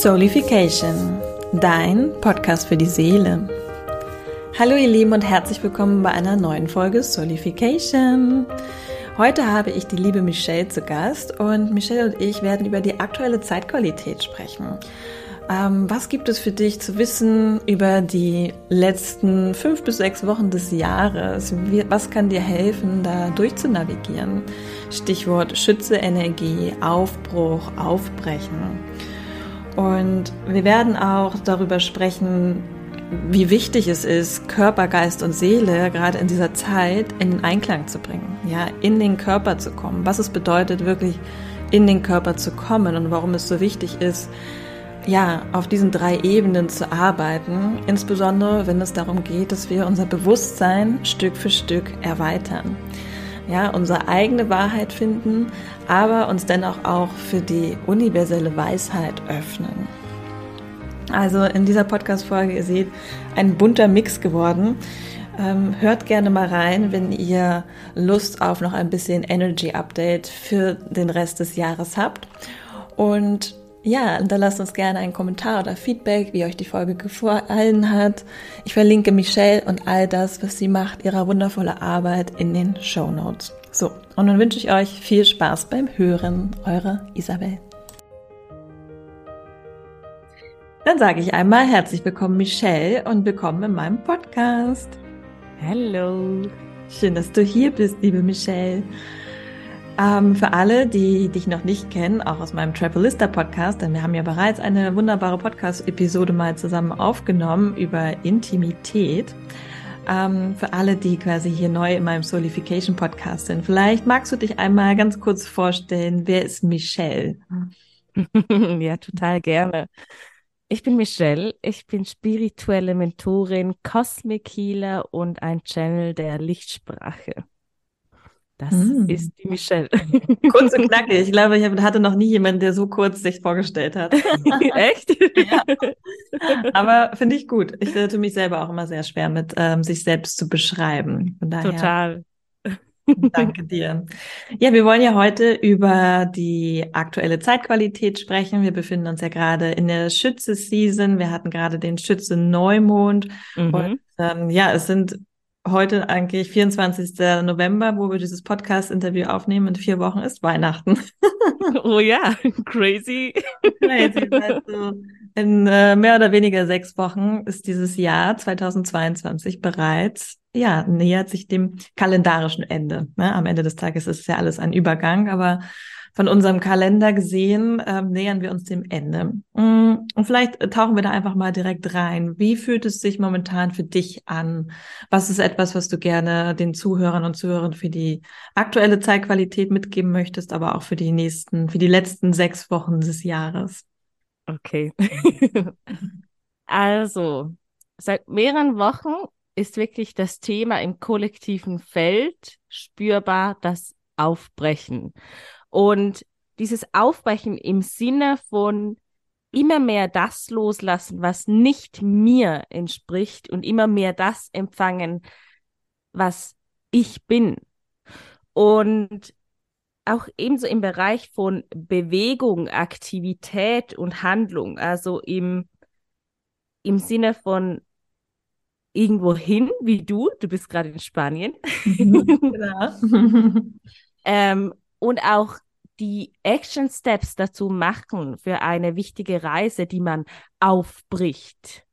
Soulification, dein Podcast für die Seele. Hallo ihr Lieben und herzlich willkommen bei einer neuen Folge Soulification. Heute habe ich die liebe Michelle zu Gast und Michelle und ich werden über die aktuelle Zeitqualität sprechen. Ähm, was gibt es für dich zu wissen über die letzten fünf bis sechs Wochen des Jahres? Wie, was kann dir helfen, da durchzunavigieren? Stichwort Schütze Energie, Aufbruch, Aufbrechen. Und wir werden auch darüber sprechen, wie wichtig es ist, Körper, Geist und Seele gerade in dieser Zeit in den Einklang zu bringen, ja, in den Körper zu kommen, was es bedeutet, wirklich in den Körper zu kommen und warum es so wichtig ist, ja, auf diesen drei Ebenen zu arbeiten, insbesondere wenn es darum geht, dass wir unser Bewusstsein Stück für Stück erweitern ja, unsere eigene Wahrheit finden, aber uns dennoch auch für die universelle Weisheit öffnen. Also in dieser Podcast-Folge, ihr seht, ein bunter Mix geworden. Ähm, hört gerne mal rein, wenn ihr Lust auf noch ein bisschen Energy Update für den Rest des Jahres habt. Und ja, hinterlasst uns gerne einen Kommentar oder Feedback, wie euch die Folge gefallen hat. Ich verlinke Michelle und all das, was sie macht, ihrer wundervolle Arbeit in den Show Notes. So, und nun wünsche ich euch viel Spaß beim Hören. Eure Isabel. Dann sage ich einmal herzlich willkommen, Michelle, und willkommen in meinem Podcast. Hallo. Schön, dass du hier bist, liebe Michelle. Ähm, für alle, die dich noch nicht kennen, auch aus meinem Travelista Podcast, denn wir haben ja bereits eine wunderbare Podcast-Episode mal zusammen aufgenommen über Intimität. Ähm, für alle, die quasi hier neu in meinem Solification Podcast sind, vielleicht magst du dich einmal ganz kurz vorstellen, wer ist Michelle? ja, total gerne. Ich bin Michelle, ich bin spirituelle Mentorin, Cosmic Healer und ein Channel der Lichtsprache. Das mm. ist die Michelle. Kurz und knackig. Ich glaube, ich hatte noch nie jemanden, der so kurz sich vorgestellt hat. Echt? ja. Aber finde ich gut. Ich tue mich selber auch immer sehr schwer mit, ähm, sich selbst zu beschreiben. Daher, Total. Danke dir. Ja, wir wollen ja heute über die aktuelle Zeitqualität sprechen. Wir befinden uns ja gerade in der Schütze-Season. Wir hatten gerade den Schütze-Neumond. Mhm. Und ähm, ja, es sind heute eigentlich 24. November, wo wir dieses Podcast-Interview aufnehmen. In vier Wochen ist Weihnachten. oh ja, crazy. crazy. Also in äh, mehr oder weniger sechs Wochen ist dieses Jahr 2022 bereits, ja, nähert sich dem kalendarischen Ende. Ne? Am Ende des Tages ist es ja alles ein Übergang, aber von unserem Kalender gesehen, ähm, nähern wir uns dem Ende. Mm, und vielleicht tauchen wir da einfach mal direkt rein. Wie fühlt es sich momentan für dich an? Was ist etwas, was du gerne den Zuhörern und Zuhörern für die aktuelle Zeitqualität mitgeben möchtest, aber auch für die nächsten, für die letzten sechs Wochen des Jahres? Okay. also, seit mehreren Wochen ist wirklich das Thema im kollektiven Feld spürbar, das Aufbrechen. Und dieses Aufbrechen im Sinne von immer mehr das loslassen, was nicht mir entspricht und immer mehr das empfangen, was ich bin. Und auch ebenso im Bereich von Bewegung, Aktivität und Handlung, also im, im Sinne von irgendwo hin, wie du, du bist gerade in Spanien. genau. ähm, und auch die Action Steps dazu machen für eine wichtige Reise, die man aufbricht.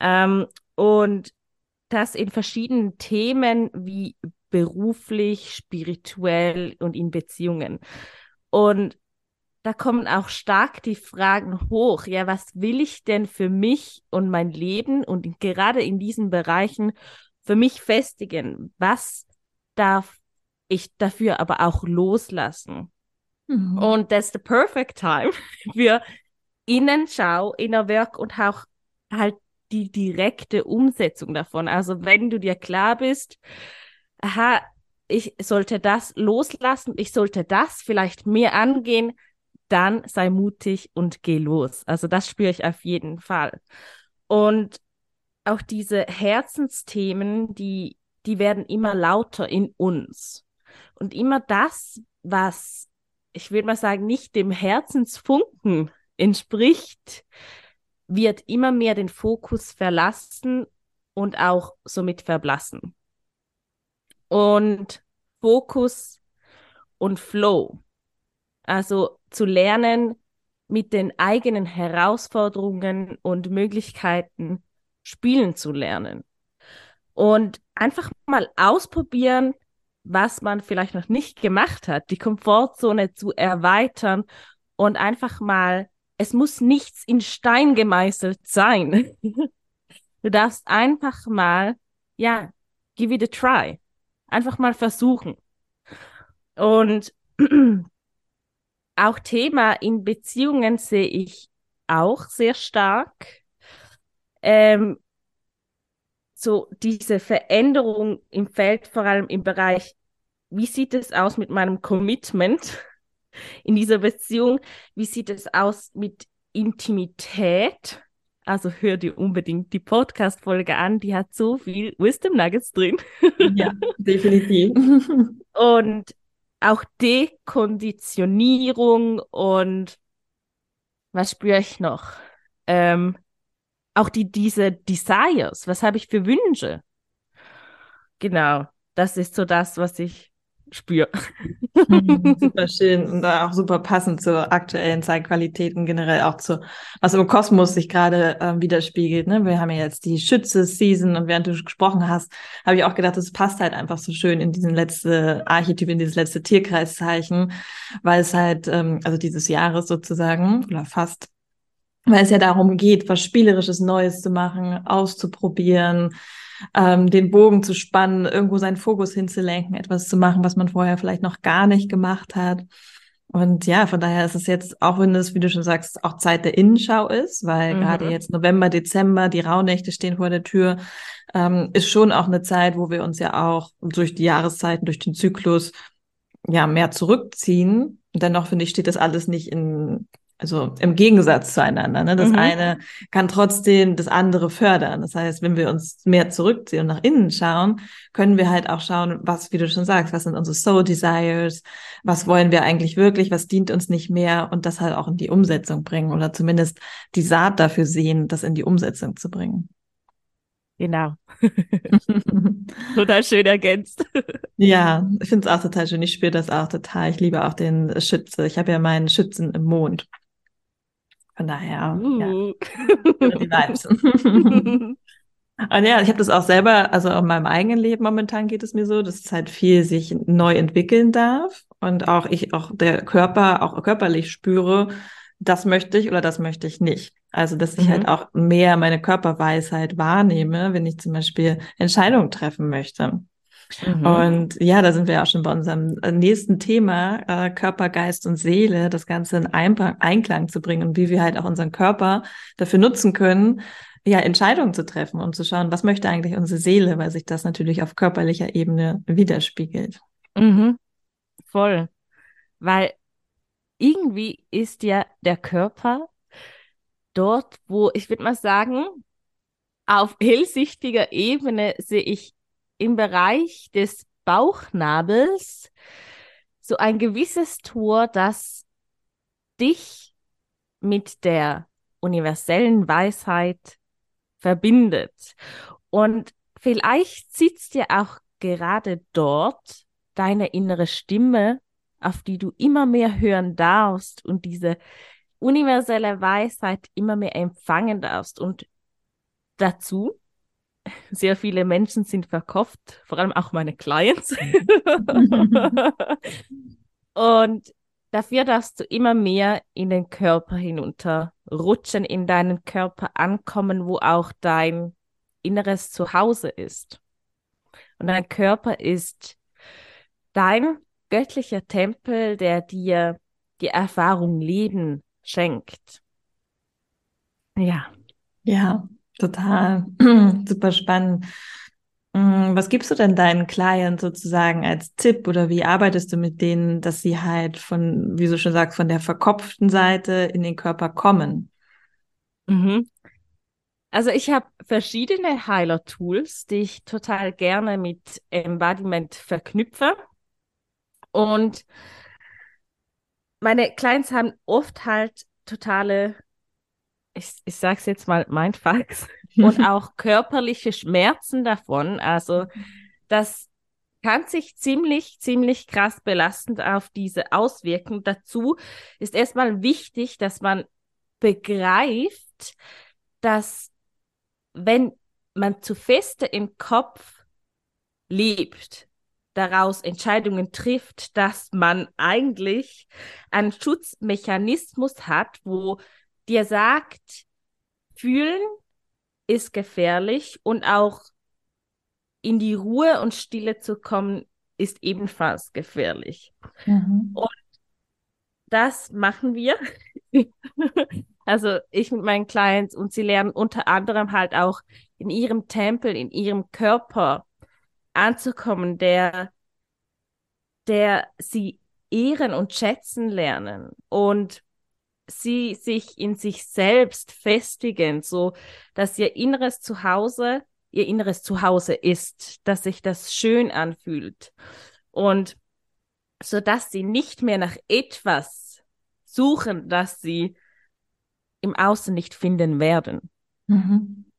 Ähm, und das in verschiedenen Themen wie beruflich, spirituell und in Beziehungen. Und da kommen auch stark die Fragen hoch. Ja, was will ich denn für mich und mein Leben und gerade in diesen Bereichen für mich festigen? Was darf ich dafür aber auch loslassen? Mhm. Und that's the perfect time für Innenschau, Inner Work und auch halt die direkte Umsetzung davon. Also wenn du dir klar bist, aha, ich sollte das loslassen, ich sollte das vielleicht mehr angehen, dann sei mutig und geh los. Also das spüre ich auf jeden Fall. Und auch diese Herzensthemen, die, die werden immer lauter in uns. Und immer das, was ich würde mal sagen, nicht dem Herzensfunken entspricht, wird immer mehr den Fokus verlassen und auch somit verblassen. Und Fokus und Flow. Also zu lernen, mit den eigenen Herausforderungen und Möglichkeiten spielen zu lernen. Und einfach mal ausprobieren, was man vielleicht noch nicht gemacht hat, die Komfortzone zu erweitern und einfach mal, es muss nichts in Stein gemeißelt sein. du darfst einfach mal, ja, give it a try. Einfach mal versuchen. Und auch Thema in Beziehungen sehe ich auch sehr stark. Ähm, so diese Veränderung im Feld, vor allem im Bereich, wie sieht es aus mit meinem Commitment in dieser Beziehung? Wie sieht es aus mit Intimität? Also hör dir unbedingt die Podcast-Folge an, die hat so viel Wisdom Nuggets drin. Ja, definitiv. Und auch Dekonditionierung und was spüre ich noch? Ähm, auch die, diese Desires, was habe ich für Wünsche? Genau, das ist so das, was ich spüre. Mhm, super schön und auch super passend zur aktuellen Zeitqualität und generell auch zu, was im Kosmos sich gerade äh, widerspiegelt. Ne? Wir haben ja jetzt die Schütze-Season und während du gesprochen hast, habe ich auch gedacht, es passt halt einfach so schön in diesen letzte Archetyp, in dieses letzte Tierkreiszeichen, weil es halt, ähm, also dieses Jahres sozusagen oder fast weil es ja darum geht, was Spielerisches Neues zu machen, auszuprobieren, ähm, den Bogen zu spannen, irgendwo seinen Fokus hinzulenken, etwas zu machen, was man vorher vielleicht noch gar nicht gemacht hat. Und ja, von daher ist es jetzt, auch wenn es, wie du schon sagst, auch Zeit der Innenschau ist, weil mhm. gerade jetzt November, Dezember, die Rauhnächte stehen vor der Tür, ähm, ist schon auch eine Zeit, wo wir uns ja auch durch die Jahreszeiten, durch den Zyklus ja mehr zurückziehen. Dennoch finde ich, steht das alles nicht in also im Gegensatz zueinander. Ne? Das mhm. eine kann trotzdem das andere fördern. Das heißt, wenn wir uns mehr zurückziehen und nach innen schauen, können wir halt auch schauen, was, wie du schon sagst, was sind unsere Soul Desires, was wollen wir eigentlich wirklich, was dient uns nicht mehr und das halt auch in die Umsetzung bringen oder zumindest die Saat dafür sehen, das in die Umsetzung zu bringen. Genau. total schön ergänzt. Ja, ich finde es auch total schön. Ich spüre das auch total. Ich liebe auch den Schütze. Ich habe ja meinen Schützen im Mond. Von daher, uh. ja, die Vibes. Und ja, ich habe das auch selber, also in meinem eigenen Leben momentan geht es mir so, dass es halt viel sich neu entwickeln darf und auch ich auch der Körper, auch körperlich spüre, das möchte ich oder das möchte ich nicht. Also, dass ich halt mhm. halt auch mehr meine Körperweisheit wahrnehme, wenn ich zum Beispiel Entscheidungen treffen möchte. Mhm. Und ja, da sind wir ja auch schon bei unserem äh, nächsten Thema, äh, Körper, Geist und Seele, das Ganze in Einklang zu bringen und wie wir halt auch unseren Körper dafür nutzen können, ja, Entscheidungen zu treffen und zu schauen, was möchte eigentlich unsere Seele, weil sich das natürlich auf körperlicher Ebene widerspiegelt. Mhm. Voll. Weil irgendwie ist ja der Körper dort, wo ich würde mal sagen, auf hellsichtiger Ebene sehe ich im Bereich des Bauchnabels so ein gewisses Tor, das dich mit der universellen Weisheit verbindet. Und vielleicht sitzt ja auch gerade dort deine innere Stimme, auf die du immer mehr hören darfst und diese universelle Weisheit immer mehr empfangen darfst. Und dazu sehr viele Menschen sind verkauft, vor allem auch meine Clients. und dafür darfst du immer mehr in den Körper hinunter rutschen, in deinen Körper ankommen, wo auch dein inneres Zuhause ist. Und dein Körper ist dein göttlicher Tempel, der dir die Erfahrung Leben schenkt. Ja. Ja, Total. Super spannend. Mm, was gibst du denn deinen Clients sozusagen als Tipp oder wie arbeitest du mit denen, dass sie halt von, wie du schon sagst, von der verkopften Seite in den Körper kommen? Mhm. Also ich habe verschiedene Heiler-Tools, die ich total gerne mit Embodiment verknüpfe. Und meine Clients haben oft halt totale, ich, ich sag's jetzt mal, Mindfucks und auch körperliche Schmerzen davon. Also das kann sich ziemlich, ziemlich krass belastend auf diese auswirken. Dazu ist erstmal wichtig, dass man begreift, dass wenn man zu feste im Kopf lebt, daraus Entscheidungen trifft, dass man eigentlich einen Schutzmechanismus hat, wo dir sagt, fühlen ist gefährlich und auch in die Ruhe und Stille zu kommen, ist ebenfalls gefährlich. Mhm. Und das machen wir. also ich mit meinen Clients und sie lernen unter anderem halt auch in ihrem Tempel, in ihrem Körper anzukommen, der, der sie ehren und schätzen lernen und sie sich in sich selbst festigen, so dass ihr inneres Zuhause ihr inneres Zuhause ist, dass sich das schön anfühlt und so dass sie nicht mehr nach etwas suchen, das sie im Außen nicht finden werden. Mhm.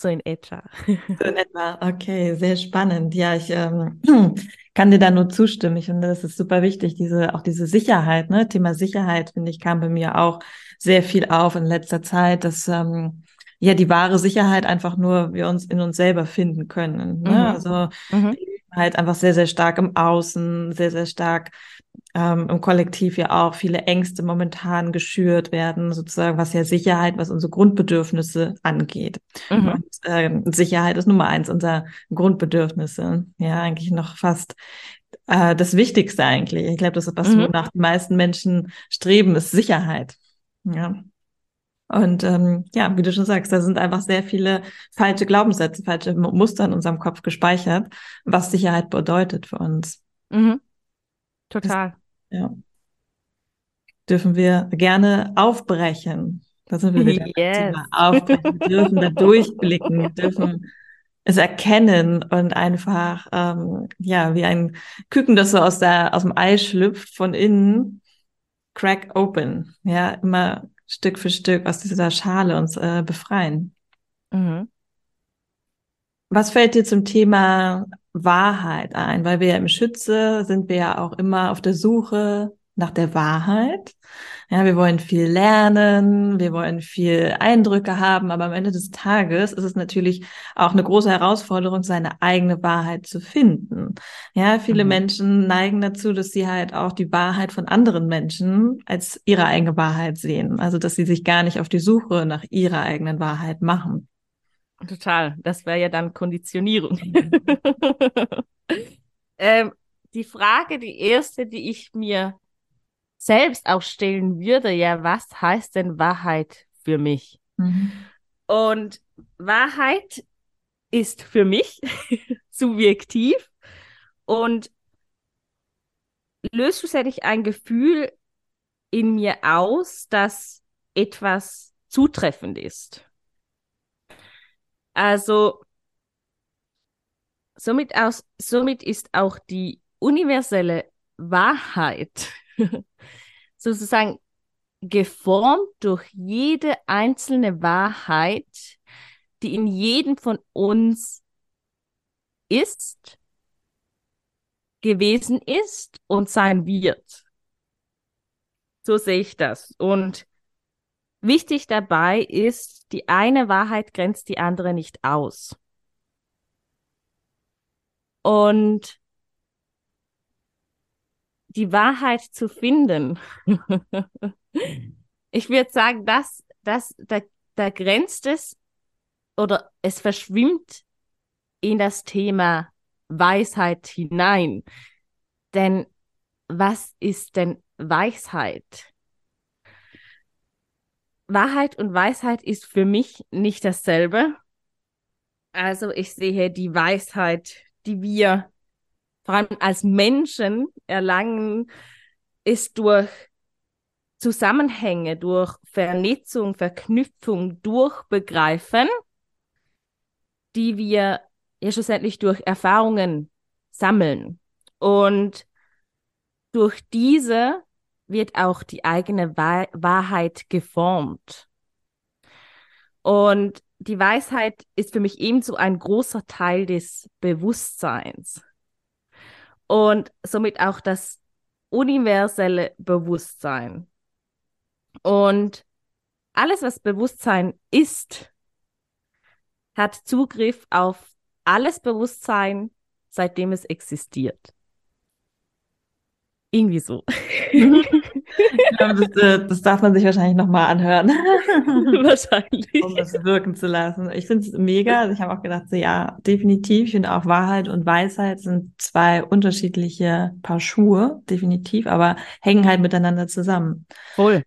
So in etwa. So in etwa, okay, sehr spannend. Ja, ich ähm, kann dir da nur zustimmen. Ich finde, das ist super wichtig, diese, auch diese Sicherheit, ne? Thema Sicherheit, finde ich, kam bei mir auch sehr viel auf in letzter Zeit, dass ähm, ja die wahre Sicherheit einfach nur wir uns in uns selber finden können. Ne? Mhm. Also mhm. Halt einfach sehr, sehr stark im Außen, sehr, sehr stark ähm, im Kollektiv ja auch viele Ängste momentan geschürt werden, sozusagen, was ja Sicherheit, was unsere Grundbedürfnisse angeht. Mhm. Und, äh, Sicherheit ist Nummer eins unserer Grundbedürfnisse. Ja, eigentlich noch fast äh, das Wichtigste eigentlich. Ich glaube, das ist was, mhm. wonach die meisten Menschen streben, ist Sicherheit. Ja. Und ähm, ja, wie du schon sagst, da sind einfach sehr viele falsche Glaubenssätze, falsche Muster in unserem Kopf gespeichert, was Sicherheit bedeutet für uns. Mhm. Total. Das, ja. Dürfen wir gerne aufbrechen. Da sind wir wieder. Yes. Aufbrechen. Wir dürfen da durchblicken, dürfen es erkennen und einfach, ähm, ja, wie ein Küken, das so aus der, aus dem Ei schlüpft, von innen, crack open. Ja, immer Stück für Stück aus dieser Schale uns äh, befreien. Mhm. Was fällt dir zum Thema Wahrheit ein? Weil wir ja im Schütze sind wir ja auch immer auf der Suche nach der Wahrheit. Ja, wir wollen viel lernen, wir wollen viel Eindrücke haben, aber am Ende des Tages ist es natürlich auch eine große Herausforderung, seine eigene Wahrheit zu finden. Ja, viele mhm. Menschen neigen dazu, dass sie halt auch die Wahrheit von anderen Menschen als ihre eigene Wahrheit sehen. Also, dass sie sich gar nicht auf die Suche nach ihrer eigenen Wahrheit machen. Total. Das wäre ja dann Konditionierung. ähm, die Frage, die erste, die ich mir selbst auch stellen würde, ja, was heißt denn Wahrheit für mich? Mhm. Und Wahrheit ist für mich subjektiv und löst schlussendlich ein Gefühl in mir aus, dass etwas zutreffend ist. Also somit, aus, somit ist auch die universelle Wahrheit sozusagen geformt durch jede einzelne Wahrheit, die in jedem von uns ist, gewesen ist und sein wird. So sehe ich das. Und wichtig dabei ist, die eine Wahrheit grenzt die andere nicht aus. Und die Wahrheit zu finden. ich würde sagen, dass das, da, da grenzt es oder es verschwimmt in das Thema Weisheit hinein. Denn was ist denn Weisheit? Wahrheit und Weisheit ist für mich nicht dasselbe. Also ich sehe die Weisheit, die wir vor allem als Menschen erlangen, ist durch Zusammenhänge, durch Vernetzung, Verknüpfung, durch Begreifen, die wir ja schlussendlich durch Erfahrungen sammeln. Und durch diese wird auch die eigene Wahrheit geformt. Und die Weisheit ist für mich ebenso ein großer Teil des Bewusstseins. Und somit auch das universelle Bewusstsein. Und alles, was Bewusstsein ist, hat Zugriff auf alles Bewusstsein, seitdem es existiert. Irgendwie so. glaube, das, äh, das, darf man sich wahrscheinlich nochmal anhören. wahrscheinlich. Um es wirken zu lassen. Ich finde es mega. Also ich habe auch gedacht, so, ja, definitiv. Ich finde auch Wahrheit und Weisheit sind zwei unterschiedliche Paar Schuhe, definitiv, aber hängen halt miteinander zusammen. Voll.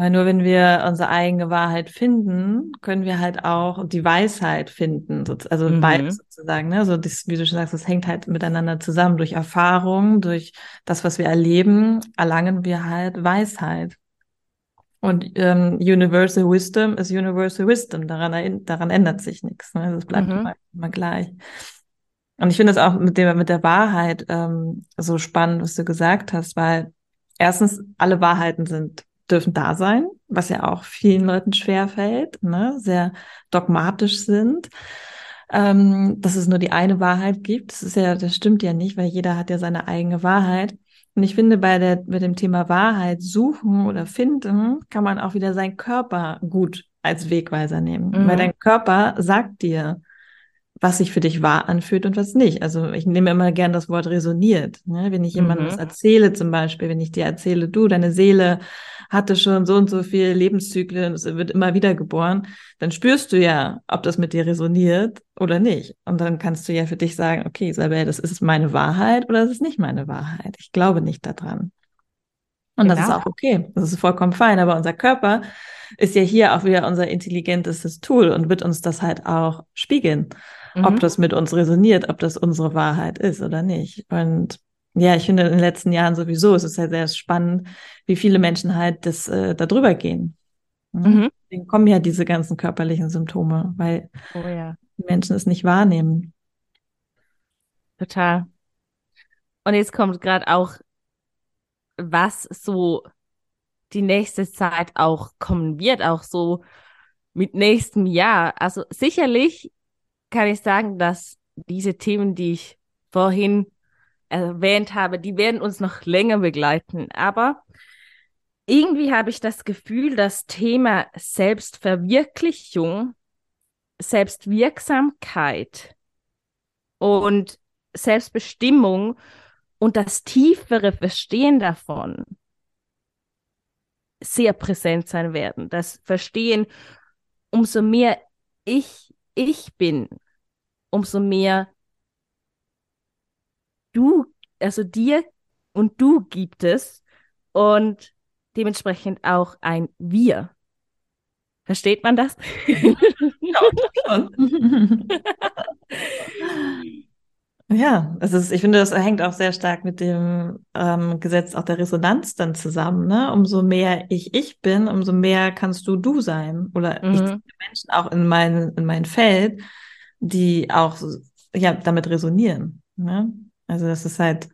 Weil nur wenn wir unsere eigene Wahrheit finden, können wir halt auch die Weisheit finden. Also mhm. beides sozusagen. Ne? So das, wie du schon sagst, das hängt halt miteinander zusammen. Durch Erfahrung, durch das, was wir erleben, erlangen wir halt Weisheit. Und ähm, Universal Wisdom ist Universal Wisdom. Daran, daran ändert sich nichts. Ne? Das bleibt mhm. immer, immer gleich. Und ich finde es auch mit der, mit der Wahrheit ähm, so spannend, was du gesagt hast, weil erstens alle Wahrheiten sind dürfen da sein, was ja auch vielen Leuten schwer fällt, ne? sehr dogmatisch sind. Ähm, dass es nur die eine Wahrheit gibt. Das ist ja, das stimmt ja nicht, weil jeder hat ja seine eigene Wahrheit. Und ich finde, bei der, mit dem Thema Wahrheit suchen oder finden, kann man auch wieder seinen Körper gut als Wegweiser nehmen. Mhm. Weil dein Körper sagt dir, was sich für dich wahr anfühlt und was nicht. Also ich nehme immer gern das Wort resoniert. Ne? Wenn ich jemandem mhm. was erzähle, zum Beispiel, wenn ich dir erzähle, du, deine Seele hatte schon so und so viele Lebenszyklen und es wird immer wieder geboren, dann spürst du ja, ob das mit dir resoniert oder nicht. Und dann kannst du ja für dich sagen, okay, Isabel, das ist meine Wahrheit oder das ist nicht meine Wahrheit. Ich glaube nicht daran. Und genau. das ist genau. auch okay. Das ist vollkommen fein. Aber unser Körper ist ja hier auch wieder unser intelligentestes Tool und wird uns das halt auch spiegeln mhm. ob das mit uns resoniert, ob das unsere Wahrheit ist oder nicht. Und ja, ich finde in den letzten Jahren sowieso, es ist ja sehr spannend, wie viele Menschen halt das äh, darüber gehen. Mhm. mhm. Deswegen kommen ja diese ganzen körperlichen Symptome, weil oh, ja. die Menschen es nicht wahrnehmen. Total. Und jetzt kommt gerade auch, was so die nächste Zeit auch kommen wird, auch so mit nächstem Jahr. Also sicherlich kann ich sagen, dass diese Themen, die ich vorhin erwähnt habe, die werden uns noch länger begleiten. Aber irgendwie habe ich das Gefühl, das Thema Selbstverwirklichung, Selbstwirksamkeit und Selbstbestimmung und das tiefere Verstehen davon sehr präsent sein werden. Das Verstehen, umso mehr ich ich bin, umso mehr du, also dir und du gibt es und dementsprechend auch ein Wir. Versteht man das? Ja, es ist, ich finde, das hängt auch sehr stark mit dem ähm, Gesetz auch der Resonanz dann zusammen. Ne? Umso mehr ich ich bin, umso mehr kannst du du sein. Oder mhm. ich ziehe Menschen auch in mein, in mein Feld, die auch ja, damit resonieren. Ne? Also das ist halt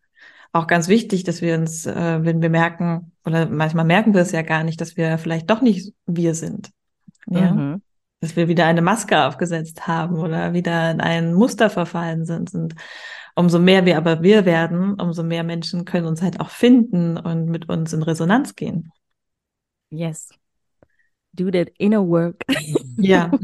auch ganz wichtig, dass wir uns, äh, wenn wir merken, oder manchmal merken wir es ja gar nicht, dass wir vielleicht doch nicht wir sind. Ja. Mhm dass wir wieder eine Maske aufgesetzt haben oder wieder in ein Muster verfallen sind. Und umso mehr wir aber wir werden, umso mehr Menschen können uns halt auch finden und mit uns in Resonanz gehen. Yes. Do that inner work. Ja,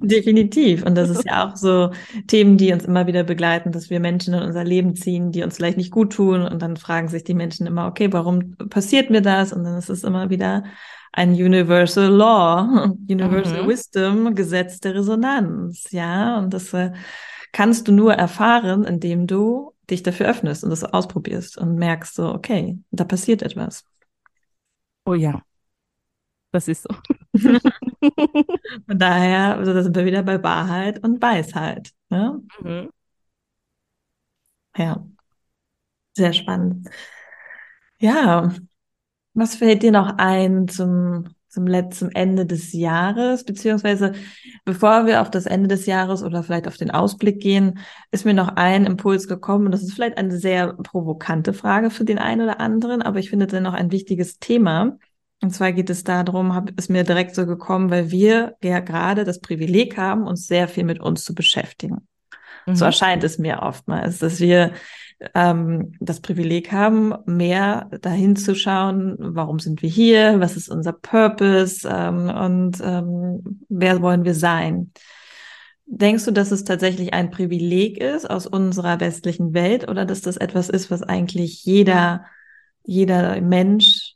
definitiv. Und das ist ja auch so Themen, die uns immer wieder begleiten, dass wir Menschen in unser Leben ziehen, die uns vielleicht nicht gut tun. Und dann fragen sich die Menschen immer, okay, warum passiert mir das? Und dann ist es immer wieder ein Universal Law, Universal mhm. Wisdom, Gesetz der Resonanz, ja. Und das äh, kannst du nur erfahren, indem du dich dafür öffnest und das ausprobierst und merkst so, okay, da passiert etwas. Oh ja, das ist so. Von daher, also da sind wir wieder bei Wahrheit und Weisheit. Ne? Mhm. Ja, sehr spannend. Ja, was fällt dir noch ein zum zum letzten Ende des Jahres, beziehungsweise bevor wir auf das Ende des Jahres oder vielleicht auf den Ausblick gehen, ist mir noch ein Impuls gekommen. Und das ist vielleicht eine sehr provokante Frage für den einen oder anderen, aber ich finde dennoch ein wichtiges Thema. Und zwar geht es darum, hab, ist mir direkt so gekommen, weil wir ja gerade das Privileg haben, uns sehr viel mit uns zu beschäftigen. Mhm. So erscheint es mir oftmals, dass wir ähm, das Privileg haben, mehr dahin zu schauen, warum sind wir hier, was ist unser Purpose ähm, und ähm, wer wollen wir sein. Denkst du, dass es tatsächlich ein Privileg ist aus unserer westlichen Welt oder dass das etwas ist, was eigentlich jeder, jeder Mensch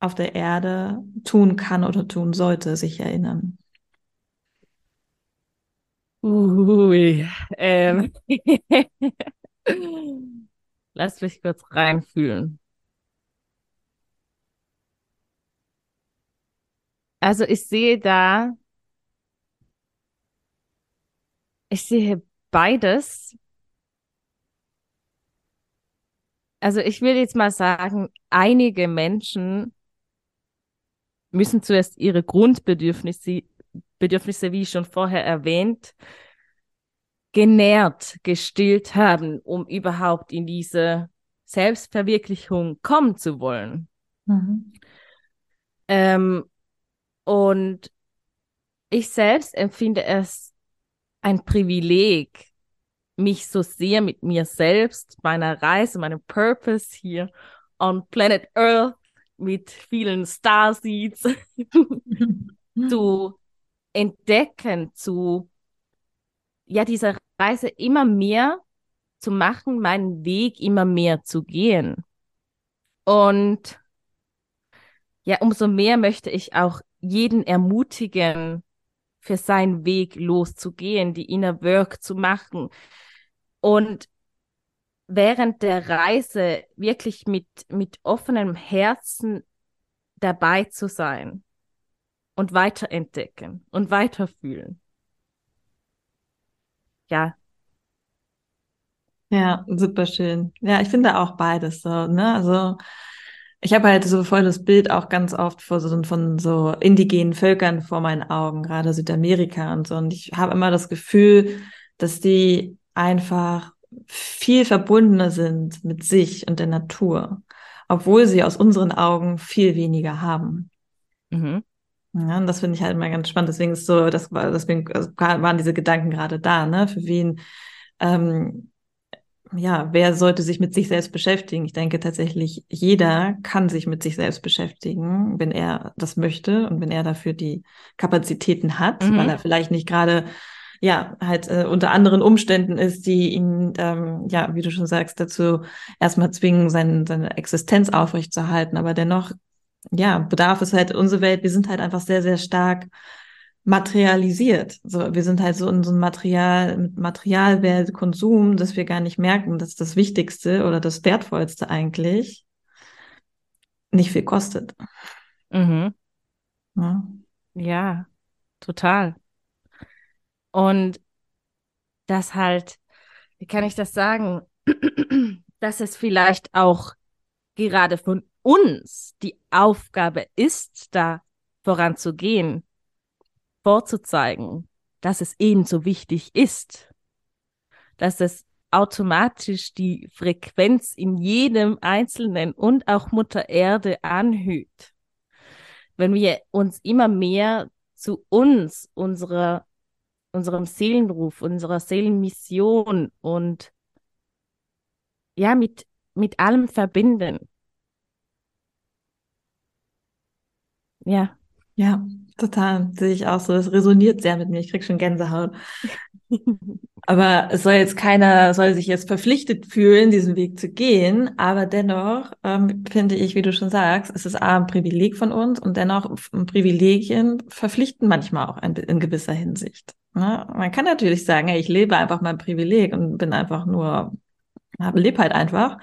auf der Erde tun kann oder tun sollte, sich erinnern? Ui, ähm. Lass mich kurz reinfühlen. Also ich sehe da, ich sehe beides. Also ich will jetzt mal sagen, einige Menschen müssen zuerst ihre Grundbedürfnisse, Bedürfnisse, wie schon vorher erwähnt, genährt, gestillt haben, um überhaupt in diese Selbstverwirklichung kommen zu wollen. Mhm. Ähm, und ich selbst empfinde es ein Privileg, mich so sehr mit mir selbst, meiner Reise, meinem Purpose hier on Planet Earth mit vielen Starseeds zu entdecken, zu ja, diese Reise immer mehr zu machen, meinen Weg immer mehr zu gehen. Und ja, umso mehr möchte ich auch jeden ermutigen, für seinen Weg loszugehen, die Inner Work zu machen und während der Reise wirklich mit, mit offenem Herzen dabei zu sein und weiterentdecken und weiterfühlen ja. Ja, super schön. Ja, ich finde auch beides so, ne? Also ich habe halt so voll das Bild auch ganz oft vor so, von so indigenen Völkern vor meinen Augen, gerade Südamerika und so. Und ich habe immer das Gefühl, dass die einfach viel verbundener sind mit sich und der Natur, obwohl sie aus unseren Augen viel weniger haben. Mhm. Ja, und das finde ich halt immer ganz spannend. Deswegen ist so, das war, deswegen also waren diese Gedanken gerade da, ne? Für wen, ähm, ja, wer sollte sich mit sich selbst beschäftigen? Ich denke tatsächlich, jeder kann sich mit sich selbst beschäftigen, wenn er das möchte und wenn er dafür die Kapazitäten hat, mhm. weil er vielleicht nicht gerade ja, halt äh, unter anderen Umständen ist, die ihn, ähm, ja, wie du schon sagst, dazu erstmal zwingen, sein, seine Existenz aufrechtzuerhalten. Aber dennoch ja, Bedarf ist halt unsere Welt, wir sind halt einfach sehr, sehr stark materialisiert. So, wir sind halt so in so einem Material, mit Materialwelt, Konsum, dass wir gar nicht merken, dass das Wichtigste oder das Wertvollste eigentlich nicht viel kostet. Mhm. Ja. ja, total. Und das halt, wie kann ich das sagen, dass es vielleicht auch gerade von uns die Aufgabe ist, da voranzugehen, vorzuzeigen, dass es ebenso wichtig ist, dass es automatisch die Frequenz in jedem Einzelnen und auch Mutter Erde anhöht. Wenn wir uns immer mehr zu uns, unserer, unserem Seelenruf, unserer Seelenmission und ja, mit, mit allem verbinden, Ja. Ja, total. Sehe ich auch so. Das resoniert sehr mit mir. Ich krieg schon Gänsehaut. aber es soll jetzt keiner, soll sich jetzt verpflichtet fühlen, diesen Weg zu gehen. Aber dennoch ähm, finde ich, wie du schon sagst, es ist A, ein Privileg von uns und dennoch Privilegien verpflichten manchmal auch in, in gewisser Hinsicht. Ne? Man kann natürlich sagen, hey, ich lebe einfach mein Privileg und bin einfach nur, lebe halt einfach.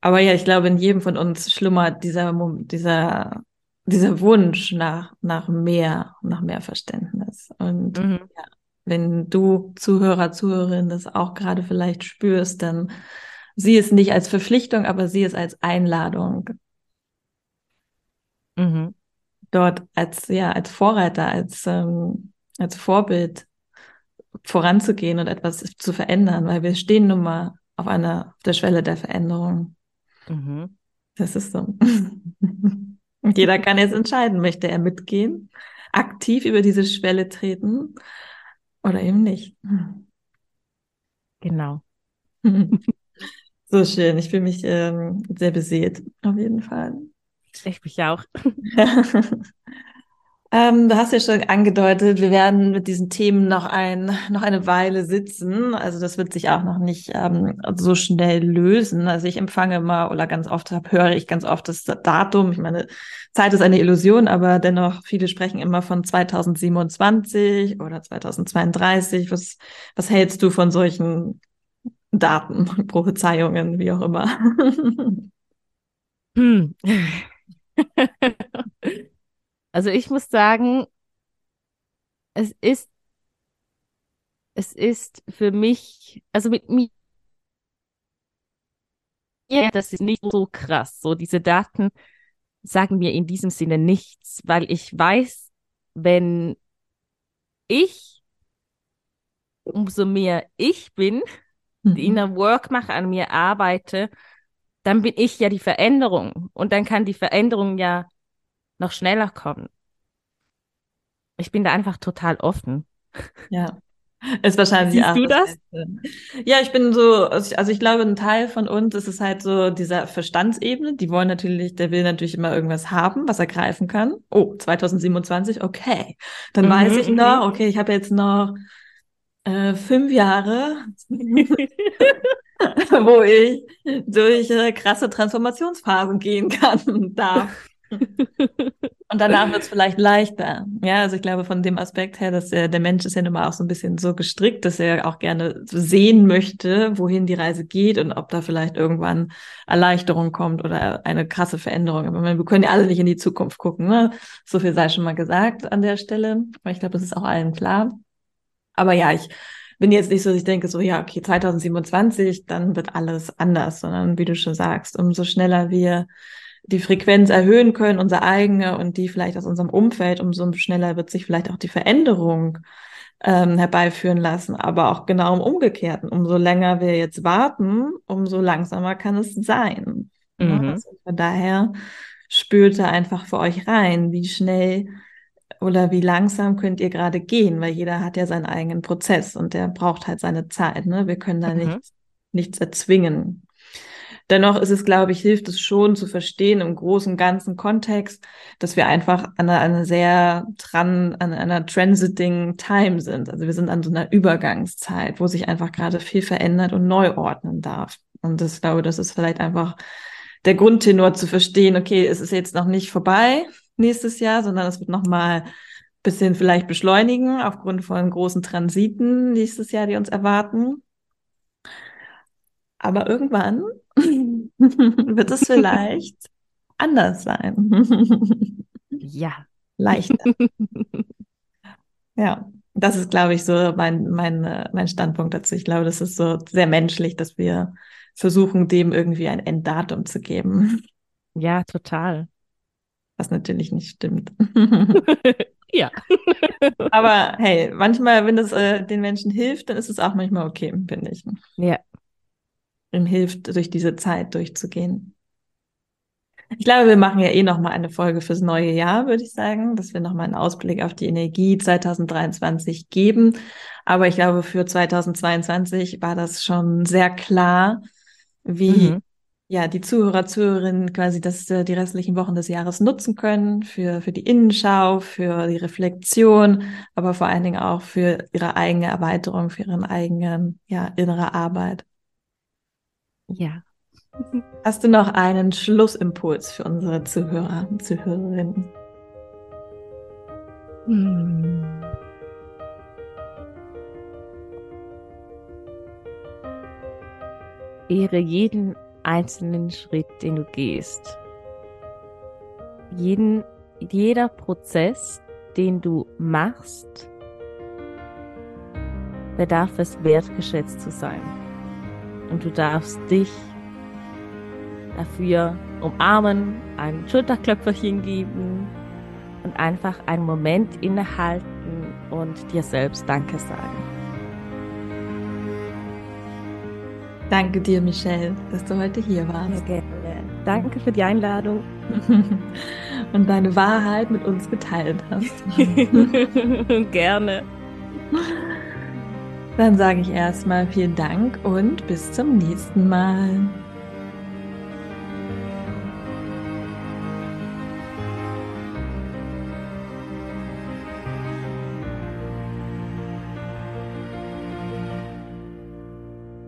Aber ja, ich glaube, in jedem von uns schlummert dieser, dieser dieser Wunsch nach, nach mehr, nach mehr Verständnis. Und mhm. ja, wenn du Zuhörer, Zuhörerin das auch gerade vielleicht spürst, dann sieh es nicht als Verpflichtung, aber sieh es als Einladung. Mhm. dort als, ja, als Vorreiter, als, ähm, als Vorbild voranzugehen und etwas zu verändern, weil wir stehen nun mal auf einer, auf der Schwelle der Veränderung. Mhm. Das ist so. Und jeder kann jetzt entscheiden, möchte er mitgehen, aktiv über diese Schwelle treten oder eben nicht. Genau. So schön. Ich fühle mich ähm, sehr beseelt, auf jeden Fall. Ich mich auch. Ähm, du hast ja schon angedeutet, wir werden mit diesen Themen noch ein, noch eine Weile sitzen. Also das wird sich auch noch nicht ähm, so schnell lösen. Also ich empfange immer oder ganz oft hab, höre ich ganz oft das Datum. Ich meine, Zeit ist eine Illusion, aber dennoch viele sprechen immer von 2027 oder 2032. Was, was hältst du von solchen Daten, Prophezeiungen, wie auch immer? Hm. Also ich muss sagen, es ist, es ist für mich, also mit mir, das ist nicht so krass. So diese Daten sagen mir in diesem Sinne nichts, weil ich weiß, wenn ich, umso mehr ich bin, mhm. die Inner Work mache, an mir arbeite, dann bin ich ja die Veränderung. Und dann kann die Veränderung ja noch schneller kommen. Ich bin da einfach total offen. Ja. Ist wahrscheinlich Siehst auch du das? Ja, ich bin so, also ich glaube, ein Teil von uns ist es halt so dieser Verstandsebene. Die wollen natürlich, der will natürlich immer irgendwas haben, was er greifen kann. Oh, 2027, okay. Dann mhm, weiß ich noch, mhm. okay, ich habe jetzt noch äh, fünf Jahre, wo ich durch äh, krasse Transformationsphasen gehen kann darf. Und danach wird es vielleicht leichter. Ja, also ich glaube von dem Aspekt her, dass der, der Mensch ist ja nun mal auch so ein bisschen so gestrickt, dass er auch gerne sehen möchte, wohin die Reise geht und ob da vielleicht irgendwann Erleichterung kommt oder eine krasse Veränderung. Aber wir können ja alle nicht in die Zukunft gucken. Ne? So viel sei schon mal gesagt an der Stelle. Aber ich glaube, das ist auch allen klar. Aber ja, ich bin jetzt nicht so, dass ich denke so, ja, okay, 2027, dann wird alles anders, sondern wie du schon sagst, umso schneller wir die Frequenz erhöhen können, unsere eigene und die vielleicht aus unserem Umfeld, umso schneller wird sich vielleicht auch die Veränderung ähm, herbeiführen lassen, aber auch genau im Umgekehrten. Umso länger wir jetzt warten, umso langsamer kann es sein. Mhm. Also von daher spürt da einfach für euch rein, wie schnell oder wie langsam könnt ihr gerade gehen, weil jeder hat ja seinen eigenen Prozess und der braucht halt seine Zeit. Ne? Wir können da mhm. nichts, nichts erzwingen. Dennoch ist es, glaube ich, hilft es schon zu verstehen im großen ganzen Kontext, dass wir einfach an einer, sehr dran, an einer transiting time sind. Also wir sind an so einer Übergangszeit, wo sich einfach gerade viel verändert und neu ordnen darf. Und das, glaube, das ist vielleicht einfach der Grundtenor zu verstehen, okay, es ist jetzt noch nicht vorbei nächstes Jahr, sondern es wird noch mal bisschen vielleicht beschleunigen aufgrund von großen Transiten nächstes Jahr, die uns erwarten. Aber irgendwann wird es vielleicht anders sein. ja. Leichter. ja, das ist, glaube ich, so mein, mein, äh, mein Standpunkt dazu. Ich glaube, das ist so sehr menschlich, dass wir versuchen, dem irgendwie ein Enddatum zu geben. Ja, total. Was natürlich nicht stimmt. ja. Aber hey, manchmal, wenn es äh, den Menschen hilft, dann ist es auch manchmal okay, finde ich. Ja, ihm hilft, durch diese Zeit durchzugehen. Ich glaube, wir machen ja eh noch mal eine Folge fürs neue Jahr, würde ich sagen, dass wir noch mal einen Ausblick auf die Energie 2023 geben. Aber ich glaube, für 2022 war das schon sehr klar, wie mhm. ja die Zuhörer, Zuhörerinnen quasi das äh, die restlichen Wochen des Jahres nutzen können für für die Innenschau, für die Reflexion, aber vor allen Dingen auch für ihre eigene Erweiterung, für ihren eigenen ja innere Arbeit. Ja. Hast du noch einen Schlussimpuls für unsere Zuhörer und Zuhörerinnen? Hm. Ehre jeden einzelnen Schritt, den du gehst. Jeden, jeder Prozess, den du machst, bedarf es wertgeschätzt zu sein. Und du darfst dich dafür umarmen, ein Schulterklöpferchen geben und einfach einen Moment innehalten und dir selbst Danke sagen. Danke dir, Michelle, dass du heute hier warst. Sehr gerne. Danke für die Einladung. und deine Wahrheit mit uns geteilt hast. gerne. Dann sage ich erstmal vielen Dank und bis zum nächsten Mal.